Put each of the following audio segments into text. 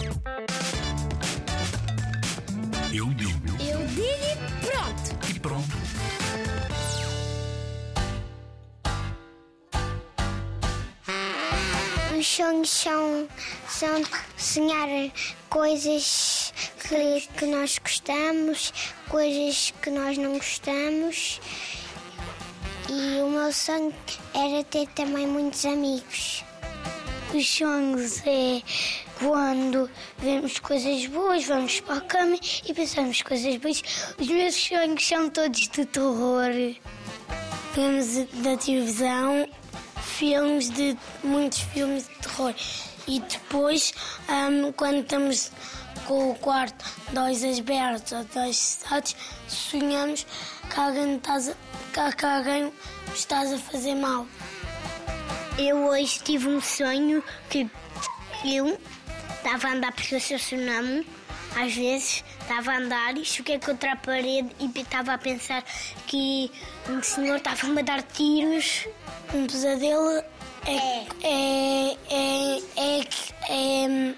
Eu digo Eu digo e pronto. e pronto. Os sonhos são, são sonhar coisas que, que nós gostamos, coisas que nós não gostamos. E o meu sonho era ter também muitos amigos. Os sonhos é quando vemos coisas boas, vamos para a cama e pensamos coisas boas. Os meus sonhos são todos de terror. Vemos da televisão filmes de muitos filmes de terror e depois hum, quando estamos com o quarto dois abertos ou dois fechados sonhamos que alguém, estás a, que alguém estás a fazer mal. Eu hoje tive um sonho que eu estava a andar por estacionar-me, às vezes estava a andar e choquei contra a parede e estava a pensar que um senhor estava-me a dar tiros. Um pesadelo é, é, é, é, é,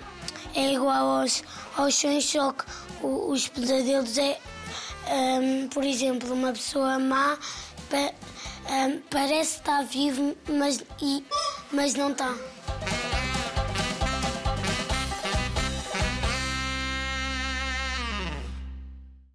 é igual aos, aos sonhos, só que o- os pesadelos é, hum, por exemplo, uma pessoa má pa- hum, parece estar vivo, mas, e, mas não está.